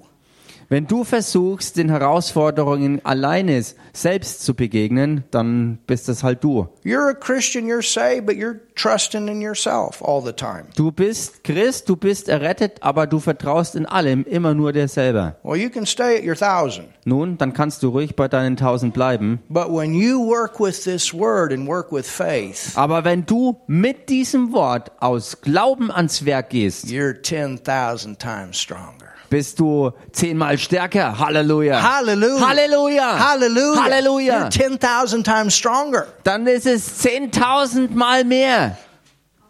Wenn du versuchst, den Herausforderungen alleine selbst zu begegnen, dann bist das halt du. You're a Christian, you're saved, but you're trusting in yourself all the time. Du bist Christ, du bist errettet, aber du vertraust in allem immer nur dir selber. Well, you can stay at your thousand, Nun, dann kannst du ruhig bei deinen tausend bleiben. but when you work with this word and work with faith, Aber wenn du mit diesem Wort aus Glauben ans Werk gehst, you're 10,000 times stronger. Bist du zehnmal stärker. Halleluja. Hallelujah. Halleluja. Hallelujah. Halleluja. You're 10,000 times stronger Dann ist es zehntausendmal mehr.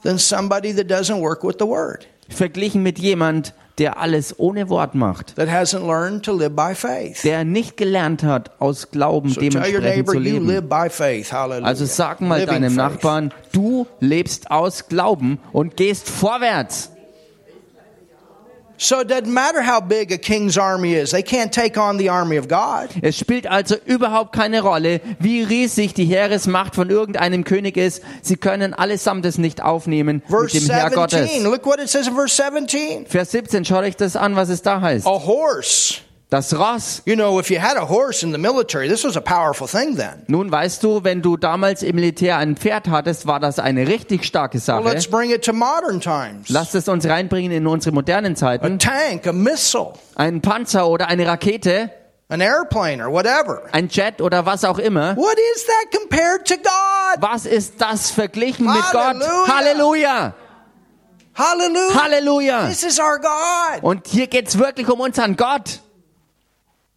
than somebody that doesn't work with the word, Verglichen mit jemand, der alles ohne Wort macht. that hasn't learned to live by faith. Der nicht gelernt hat, aus Glauben So dementsprechend neighbor zu leben. live by faith. Hallelujah. Also sag mal Living deinem faith. Nachbarn, du lebst aus Glauben und gehst vorwärts. So it doesn't matter how big a king's army is. They can't take on the army of God. Es spielt also überhaupt keine Rolle, wie riesig die Heeresmacht von irgendeinem König ist. Sie können allesamt es nicht aufnehmen Verse mit dem Herr Gottes. 17. Look what it says in verse 17. Vers 17, schaut euch das an, was es da heißt. A horse. Das Ross. You know, if you had a horse in the military, this was a powerful thing then. Nun weißt du, wenn du damals im Militär ein Pferd hattest, war das eine richtig starke Well, Sache. let's bring it to modern times. Lasst es uns reinbringen in unsere modernen A Zeiten. tank, a missile, Ein Panzer oder eine Rakete, an airplane, or whatever. ein Jet oder was auch immer. What is that compared to God? Was ist das verglichen mit Gott? Halleluja. Halleluja! Hallelujah. Halleluja! This is our God. Und hier geht's wirklich um unseren Gott.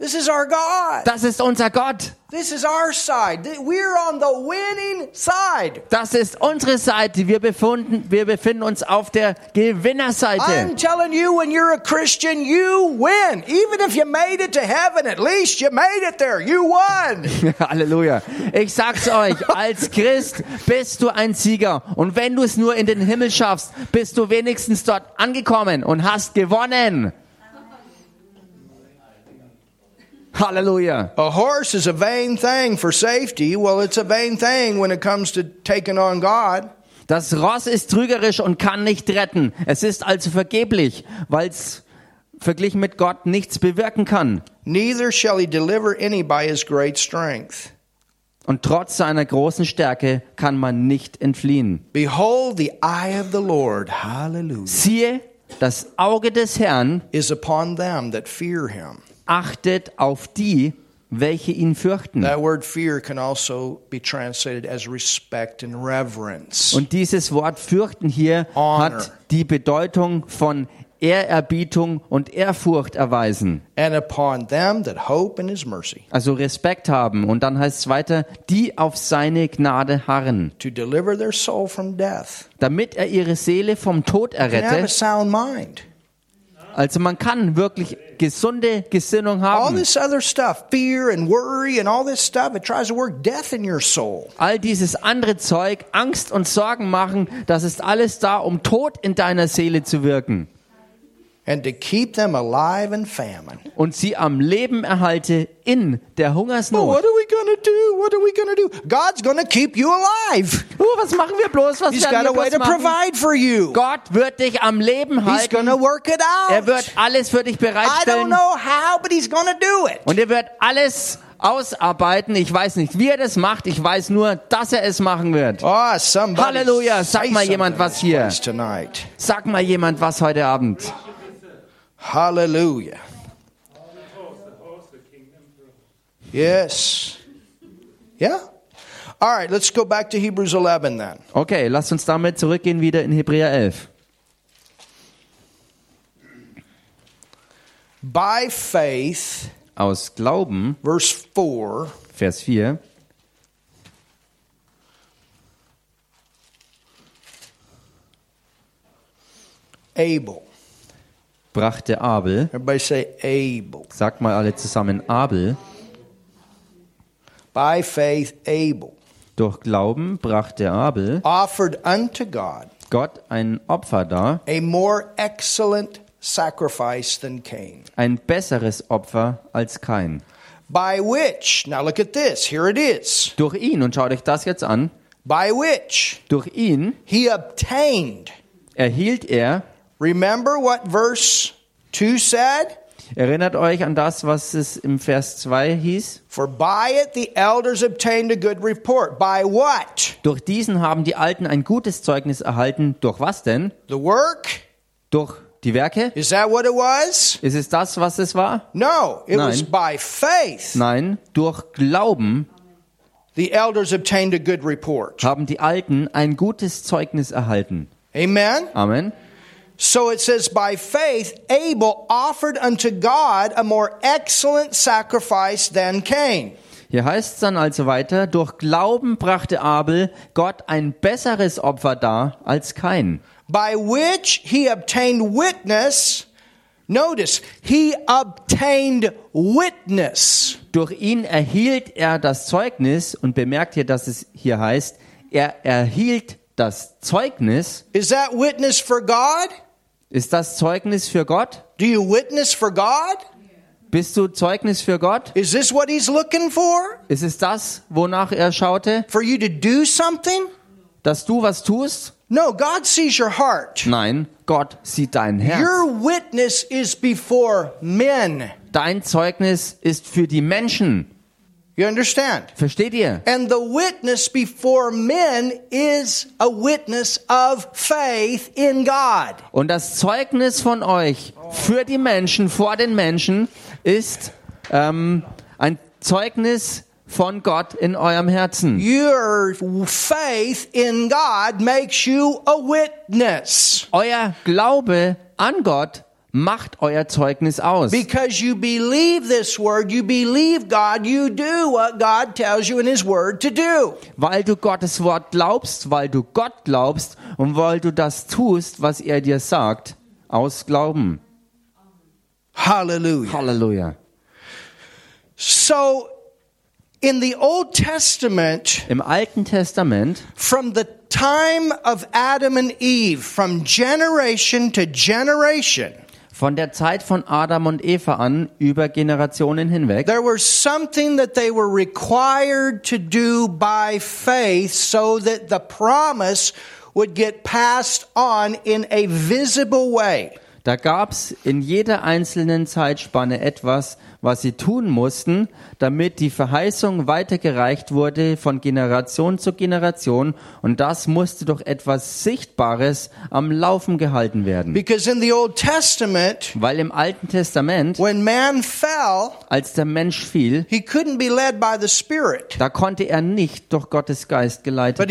This is our God. Das ist unser Gott. This is our side. We're on the winning side. Das ist unsere Seite. Wir befinden, wir befinden uns auf der Gewinnerseite. I'm telling you, when you're a Christian, you win. Even if you made it to heaven, at least you made it there. You won. Halleluja. Ich sag's euch, als Christ bist du ein Sieger. Und wenn du es nur in den Himmel schaffst, bist du wenigstens dort angekommen und hast gewonnen. Halleluja. A horse is a vain thing for safety. Well, it's a vain thing when it comes to taking on God. Das Ross ist trügerisch und kann nicht retten. Es ist also vergeblich, weil es verglichen mit Gott nichts bewirken kann. Neither shall he deliver any by his great strength. Und trotz seiner großen Stärke kann man nicht entfliehen. Behold, the eye of the Lord, hallelujah, Siehe, das Auge des Herrn is upon them that fear him. Achtet auf die, welche ihn fürchten. That word fear can also be translated as respect and reverence. Und dieses Wort fürchten hier Honor. hat die Bedeutung von Ehrerbietung und Ehrfurcht erweisen. And upon them that hope in his mercy, Also Respekt haben. Und dann heißt es weiter, die auf seine Gnade harren, to deliver their soul from death. damit er ihre Seele vom Tod errette. Also man kann wirklich gesunde Gesinnung All haben. this other stuff, fear and worry and all this stuff, it tries to work death in your soul. All dieses andere Zeug, Angst und Sorgen machen, das ist alles da, um Tod in deiner Seele zu wirken. Und sie am Leben erhalte in der Hungersnot. what are we to do? What are we to do? God's to keep you alive. Oh, was machen wir bloß? Was He's werden wir bloß to machen? provide for you. Gott wird dich am Leben He's halten. to work it Er out. wird alles für dich I don't bereitstellen. know how, but he's to do it. Und er wird alles ausarbeiten. Ich weiß nicht, wie er das macht. Ich weiß nur, dass er es machen wird. Oh, Halleluja. Sag mal jemand was hier. Sag mal jemand was heute Abend. Hallelujah. Yes. Yeah. All right, let's go back to Hebrews 11 then. Okay, lasst uns damit zurückgehen wieder in Hebräer 11. By faith, Aus Glauben, verse 4, Vers 4, Abel. Brachte Abel, Everybody say Abel. sagt mal alle zusammen Abel, By faith, Abel durch Glauben brachte Abel offered unto God Gott ein Opfer dar, a more excellent sacrifice than Cain. ein besseres Opfer als kein. By which, now look at this, here it is. Durch ihn, und schaut euch das jetzt an, By which durch ihn he obtained. erhielt er, Remember what verse 2 said? erinnert euch an das, was es im Vers 2 hieß? For by it the elders obtained a good report. By what? Durch diesen haben die Alten ein gutes Zeugnis erhalten. Durch was denn? The work? Durch die Werke? Is that what it was? Ist es das, was es war? No, it was Nein. by faith Nein, durch Glauben the elders obtained a good report. haben die Alten ein gutes Zeugnis erhalten. Amen. Amen. So it says, by faith, Abel offered unto God a more excellent sacrifice than Cain. Hier heißt es dann also weiter, durch Glauben brachte Abel Gott ein besseres Opfer dar als kein. by which he obtained witness. Notice, he obtained witness. Durch ihn erhielt er das Zeugnis und bemerkt hier, dass es hier heißt, er erhielt das Zeugnis. Is that witness for God? Ist das Zeugnis für Gott? Do you witness for God? Bist du Zeugnis für Gott? Is this what he's looking for? Ist es das, wonach er schaute? For you to do something? Dass du was tust? No, God sees your heart. Nein, Gott sieht dein Herz. Your witness is before men. Dein Zeugnis ist für die Menschen. You understand? Versteht ihr? And the witness before men is a witness of faith in God. Und das Zeugnis von euch für die Menschen, vor den Menschen, ist ähm, ein Zeugnis von Gott in eurem Herzen. Your faith in God makes you a witness. Euer Glaube an Gott macht euer Zeugnis aus. Because you believe this word, you believe God, you do what God tells you in His word to do. Weil du Gottes Wort glaubst, weil du Gott glaubst und weil du das tust, was er dir sagt, aus Glauben. Hallelujah. Halleluja. So, in the Old Testament, Im Alten Testament, from the time of Adam and Eve, from generation to generation, von der Zeit von Adam und Eva an, über Generationen hinweg, there was something that they were required to do by faith so that the promise would get passed on in a visible way. Da gab's in jeder einzelnen Zeitspanne etwas, was sie tun mussten, damit die Verheißung weitergereicht wurde von Generation zu Generation. Und das musste durch etwas Sichtbares am Laufen gehalten werden. Because in the Old Testament, Weil im Alten Testament, when man fell, als der Mensch fiel, he couldn't be led by the Spirit. da konnte er nicht durch Gottes Geist geleitet sein.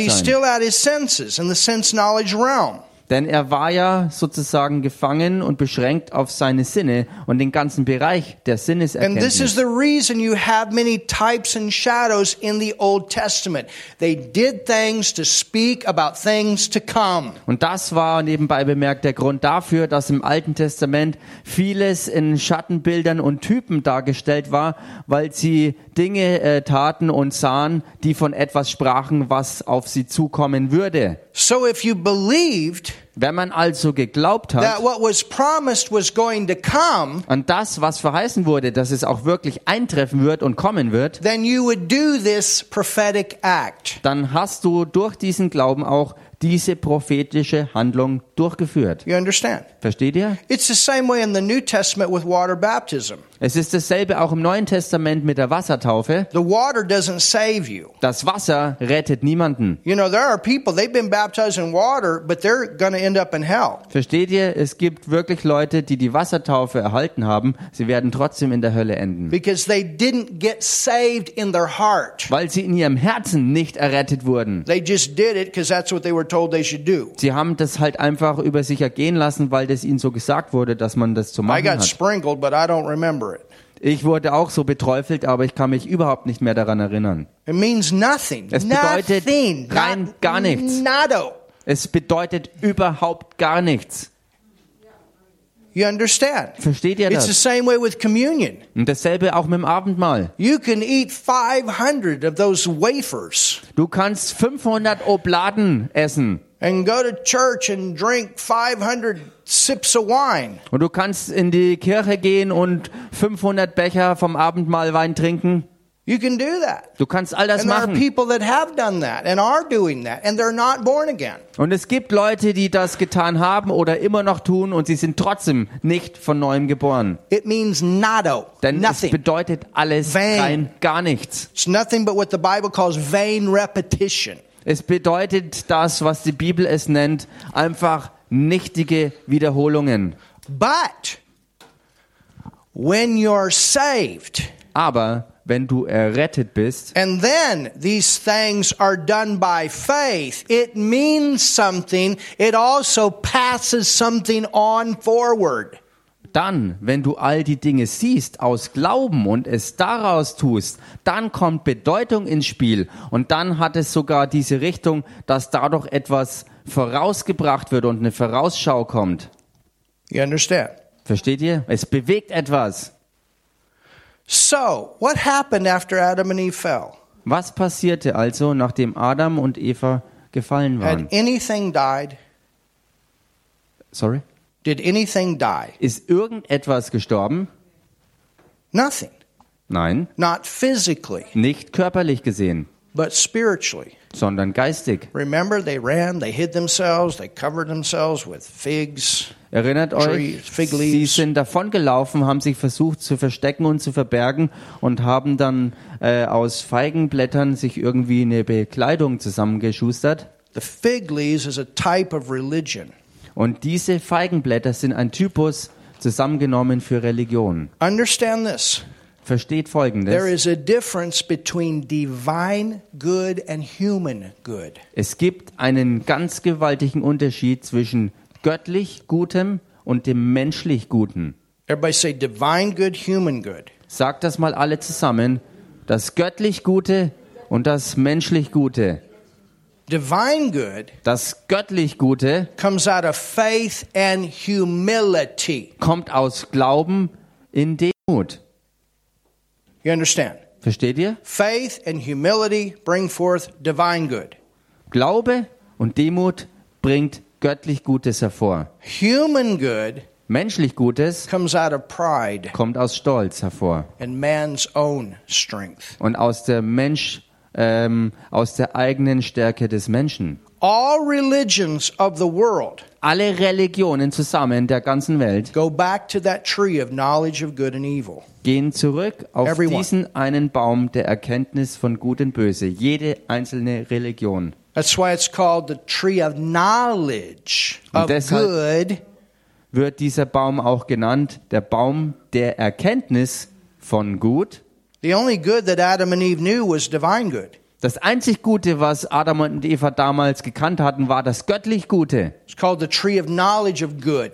Denn er war ja sozusagen gefangen und beschränkt auf seine Sinne und den ganzen Bereich der And this is Sinneserkenntnis. the reason you have many types and shadows in the Old Testament. They did things to speak about things to come. Und das war nebenbei bemerkt der Grund dafür, dass im Alten Testament vieles in Schattenbildern und Typen dargestellt war, weil sie Dinge äh, taten und sahen, die von etwas sprachen, was auf sie zukommen würde. So if you believed Wenn man also geglaubt hat, that what was promised was going to come, an das, was verheißen wurde, dass es auch wirklich eintreffen wird und kommen wird, then you would do this prophetic act. dann hast du durch diesen Glauben auch diese prophetische Handlung durchgeführt. You understand? Versteht ihr? It's the same way in the New Testament with water baptism. Es ist dasselbe auch im Neuen Testament mit der Wassertaufe. The water doesn't save you. Das Wasser rettet niemanden. You know, there are people, they've been baptized in water, but they're going to end up in hell. Versteht ihr? Es gibt wirklich Leute, die die Wassertaufe erhalten haben. Sie werden trotzdem in der Hölle enden. because they didn't get saved in their heart. Weil sie in ihrem Herzen nicht errettet wurden. They just did it because that's what they were Sie haben das halt einfach über sich ergehen lassen, weil das ihnen so gesagt wurde, dass man das zu machen hat. Ich wurde auch so beträufelt, aber ich kann mich überhaupt nicht mehr daran erinnern. It means nothing. Es bedeutet nothing. rein gar nichts. Nado. Es bedeutet überhaupt gar nichts. You understand? Versteht ihr It's the das? same way with communion. Und dasselbe auch mit dem Abendmahl. You can eat 500 of those wafers Du kannst 500 Obladen essen. and go to church and drink 500 sips of wine. Und du kannst in die Kirche gehen und 500 Becher vom Abendmahl Wein trinken. You can do that. Du kannst all das And there are machen. people that have done that and are doing that, and they're not born again. Und es gibt Leute, die das getan haben oder immer noch tun und sie sind trotzdem nicht von neuem geboren. It means nado, Denn es nothing. bedeutet alles Vain. rein gar nichts. It's nothing but what the Bible calls vain repetition. Es bedeutet das, was die Bibel es nennt, einfach nichtige Wiederholungen. But when you're saved, Aber wenn du errettet bist and then these things are done by faith, it means something. It also passes something on forward. Dann, wenn du all die Dinge siehst aus Glauben und es daraus tust, dann kommt Bedeutung ins Spiel und dann hat es sogar diese Richtung, dass dadurch etwas vorausgebracht wird und eine Vorausschau kommt. You understand? Versteht ihr? Es bewegt etwas. So, what happened after Adam and Eve fell? Was passierte also, nachdem Adam und Eva gefallen waren? Had anything died? Sorry? Did anything die? Ist irgendetwas gestorben? Nothing. Nein, Not physically, nicht körperlich gesehen, but spiritually. Sondern geistig. Remember, they ran, they hid themselves, they covered themselves with figs. Erinnert euch, sie sind davongelaufen, haben sich versucht zu verstecken und zu verbergen und haben dann äh, aus Feigenblättern sich irgendwie eine Bekleidung zusammengeschustert. The fig leaves is a type of religion. Und diese Feigenblätter sind ein Typus zusammengenommen für Religion. Understand this. Versteht There folgendes. is a difference between divine good and human good. Es gibt einen ganz gewaltigen Unterschied zwischen göttlich Gutem und dem menschlich Guten. Everybody say divine good, human good. Sagt das mal alle zusammen. Das göttlich Gute und das menschlich Gute. Divine good Das göttlich Gute comes out of faith and humility. kommt aus Glauben in Demut. You understand? Versteht ihr? Faith and humility bring forth divine good. Glaube und Demut bringt göttlich Gutes hervor. Human good Menschlich Gutes comes out of pride kommt aus Stolz hervor and man's own strength. und aus der Mensch, ähm, aus der eigenen Stärke des Menschen. All religions of the world Alle Religionen zusammen der ganzen Welt go back to that tree of knowledge of good and evil. gehen zurück auf Everyone. diesen einen Baum der Erkenntnis von Gut und Böse. Jede einzelne Religion. That's why it's called the tree of knowledge Und of deshalb- good Wird dieser Baum auch genannt der Baum der Erkenntnis von Gut? The only good that Adam and Eve knew was divine good. Das einzig Gute, was Adam und Eva damals gekannt hatten, war das göttlich Gute. It's called the tree of knowledge of good.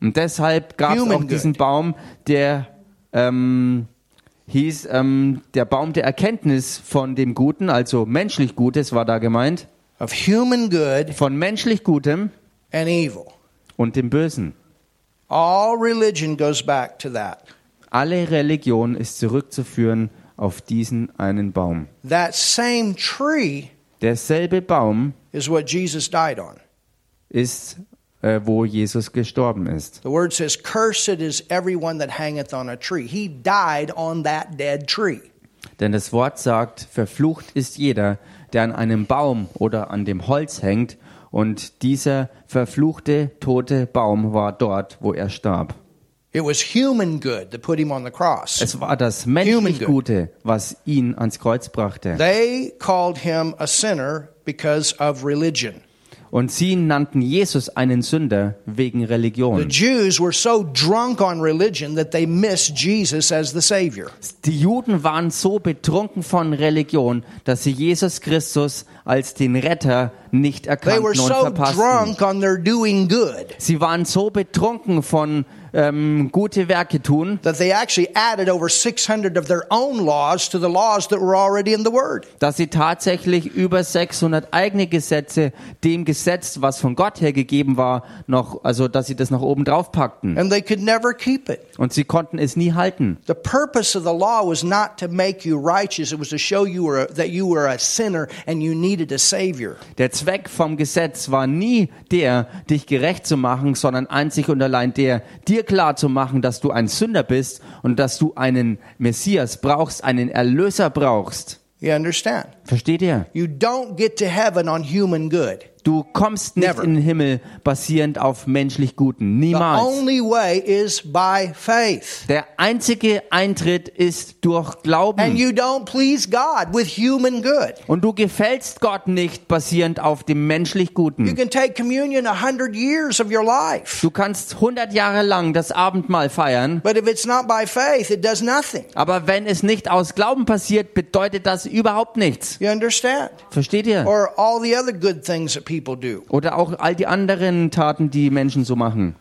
Und deshalb gab es auch good. diesen Baum, der ähm, hieß ähm, der Baum der Erkenntnis von dem Guten, also menschlich Gutes war da gemeint, Of human good von menschlich Gutem and evil. und dem Bösen. All religion goes back to that. Alle Religion ist zurückzuführen auf diesen einen Baum. That same tree Derselbe Baum is what Jesus died on. ist, äh, wo Jesus gestorben ist. The word says, Cursed is everyone that hangeth on a tree. He died on that dead tree. Denn das Wort sagt, verflucht ist jeder, der an einem Baum oder an dem Holz hängt, und dieser verfluchte, tote Baum war dort, wo er starb. It was human good that put him on the cross. Es war das menschlich. Gute, was ihn ans Kreuz brachte. They called him a sinner because of religion. Und sie nannten Jesus einen Sünder wegen Religion. Jews were so drunk on religion that they missed Jesus as the Savior. Die Juden waren so betrunken von Religion, dass sie Jesus Christus als den Retter nicht They were erkannten und so verpassten. drunk on their doing good Sie waren so betrunken von ähm, gute Werke tun, that they actually added over 600 of their own laws to the laws that were already in the Word. dass sie tatsächlich über 600 eigene Gesetze dem Gesetz, was von Gott her gegeben war, noch, also dass sie das noch oben drauf packten. And they could never keep it. Und sie konnten es nie halten. The purpose of the law was not to make you righteous, it was to show you were a, that you were a sinner and you needed a Savior. Der Zweck vom Gesetz war nie der, dich gerecht zu machen, sondern einzig und allein der, dir klar zu machen, dass du ein Sünder bist und dass du einen Messias brauchst, einen Erlöser brauchst. You understand? Versteht ihr? You don't get to heaven on human good. Du kommst nicht Never. in den Himmel basierend auf menschlich Guten. The Niemals. only way is by faith. Der einzige Eintritt ist durch Glauben. And you don't please God with human good. Und du gefällst Gott nicht basierend auf dem menschlich You Guten. can take communion a hundred years of your life, Du kannst 100 Jahre lang das Abendmahl feiern, but if it's not by faith, it does nothing. aber wenn es nicht aus Glauben passiert, bedeutet das überhaupt nichts. You understand? Versteht ihr? Or all the other good things that people do. Oder auch all die anderen Taten, die Menschen so machen.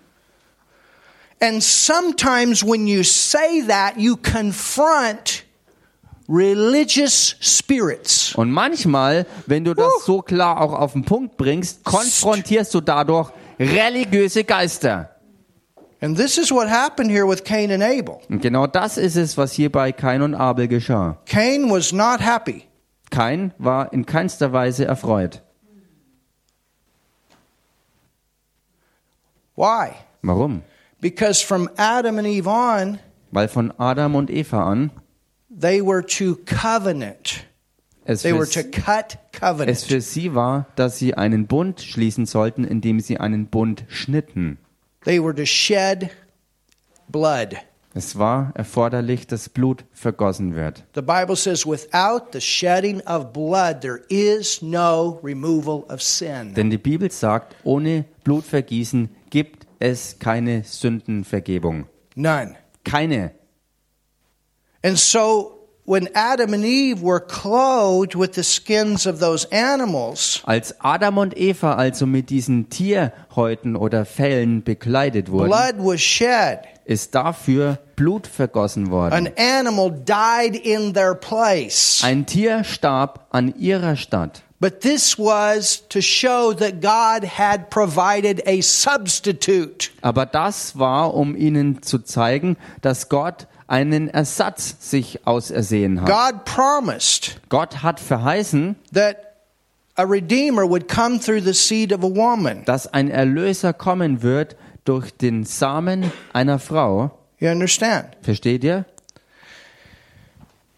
And sometimes when you say that, you confront religious spirits. Und manchmal, wenn du das so klar auch auf den Punkt bringst, konfrontierst du dadurch religiöse Geister. And this is what happened here with Cain and Abel. Und genau das ist es, was hier bei Kain und Abel geschah. Cain was not happy. Kain war in keinster Weise erfreut. Why? Warum? Because from Adam and Eve on, Weil von Adam und Eva an they were to covenant. es They für, were to cut es covenant. für sie war, dass sie einen Bund schließen sollten, indem sie einen Bund schnitten. They were to shed blood. Es war erforderlich, dass Blut vergossen wird. The Bible says, without the shedding of blood, there is no removal of sin. Denn die Bibel sagt, ohne Blutvergießen gibt es keine Sündenvergebung. None. Keine. And so when Adam and Eve were clothed with the skins of those animals, Als Adam und Eva also mit diesen Tierhäuten oder Fellen bekleidet wurden, blood was shed. Ist dafür Blut vergossen worden. animal died in their place. Ein Tier starb an ihrer Stadt. But this was to show that God had provided a substitute. Aber das war, um ihnen zu zeigen, dass Gott einen Ersatz sich ausersehen hat. God promised Gott hat verheißen, that a redeemer would come through the seed of a woman. dass ein Erlöser kommen wird durch den Samen einer Frau. You understand? Versteht ihr?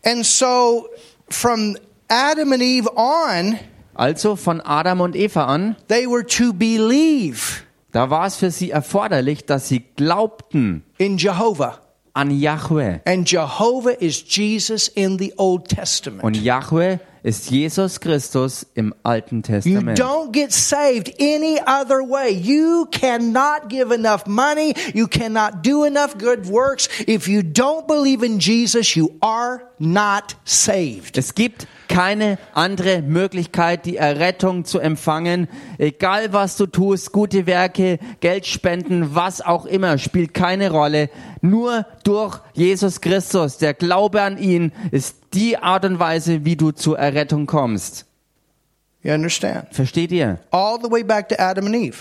And so from Adam and Eve on, Also von Adam und Eva an, they were to believe da war es für sie erforderlich, dass sie glaubten in Jehovah. an Yahweh. And Jehovah is Jesus in the Old Testament. Und Yahweh ist Jesus Christus im Alten You Testament. don't get saved any other way. You cannot give enough money. You cannot do enough good works. If you don't believe in Jesus, you are not saved. Es gibt keine andere Möglichkeit, die Errettung zu empfangen. Egal was du tust, gute Werke, Geld spenden, was auch immer, spielt keine Rolle. Nur durch Jesus Christus, der Glaube an ihn, ist die Art und Weise, wie du zur Errettung kommst. You understand? Versteht ihr? All the way back to Adam and Eve.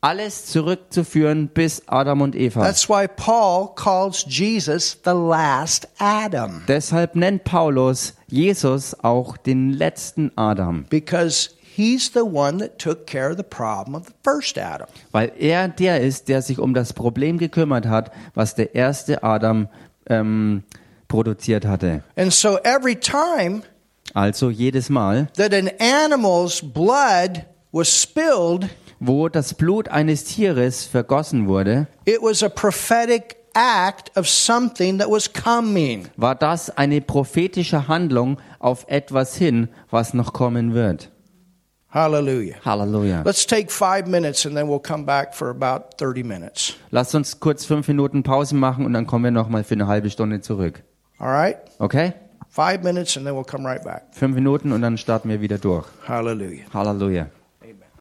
Alles zurückzuführen bis Adam und Eva. That's why Paul calls Jesus the last Adam. Deshalb nennt Paulus Jesus auch den letzten Adam, Because he's the one that took care of the problem of the first Adam. weil er der ist, der sich um das Problem gekümmert hat, was der erste Adam ähm, produziert hatte. And so every time Also jedes Mal, that an animal's blood was spilled, wo das Blut eines Tieres vergossen wurde, it was a prophetic act of something that was coming. war das eine prophetische Handlung auf etwas hin, was noch kommen wird. Hallelujah. Halleluja. Let's take five minutes and then we'll come back for about 30 minutes. Lasst uns kurz fünf Minuten Pause machen und dann kommen wir noch mal für eine halbe Stunde zurück. All right? Okay? Five minutes and then we'll come right back. Fünf Minuten und dann starten wir wieder durch. Hallelujah. Halleluja.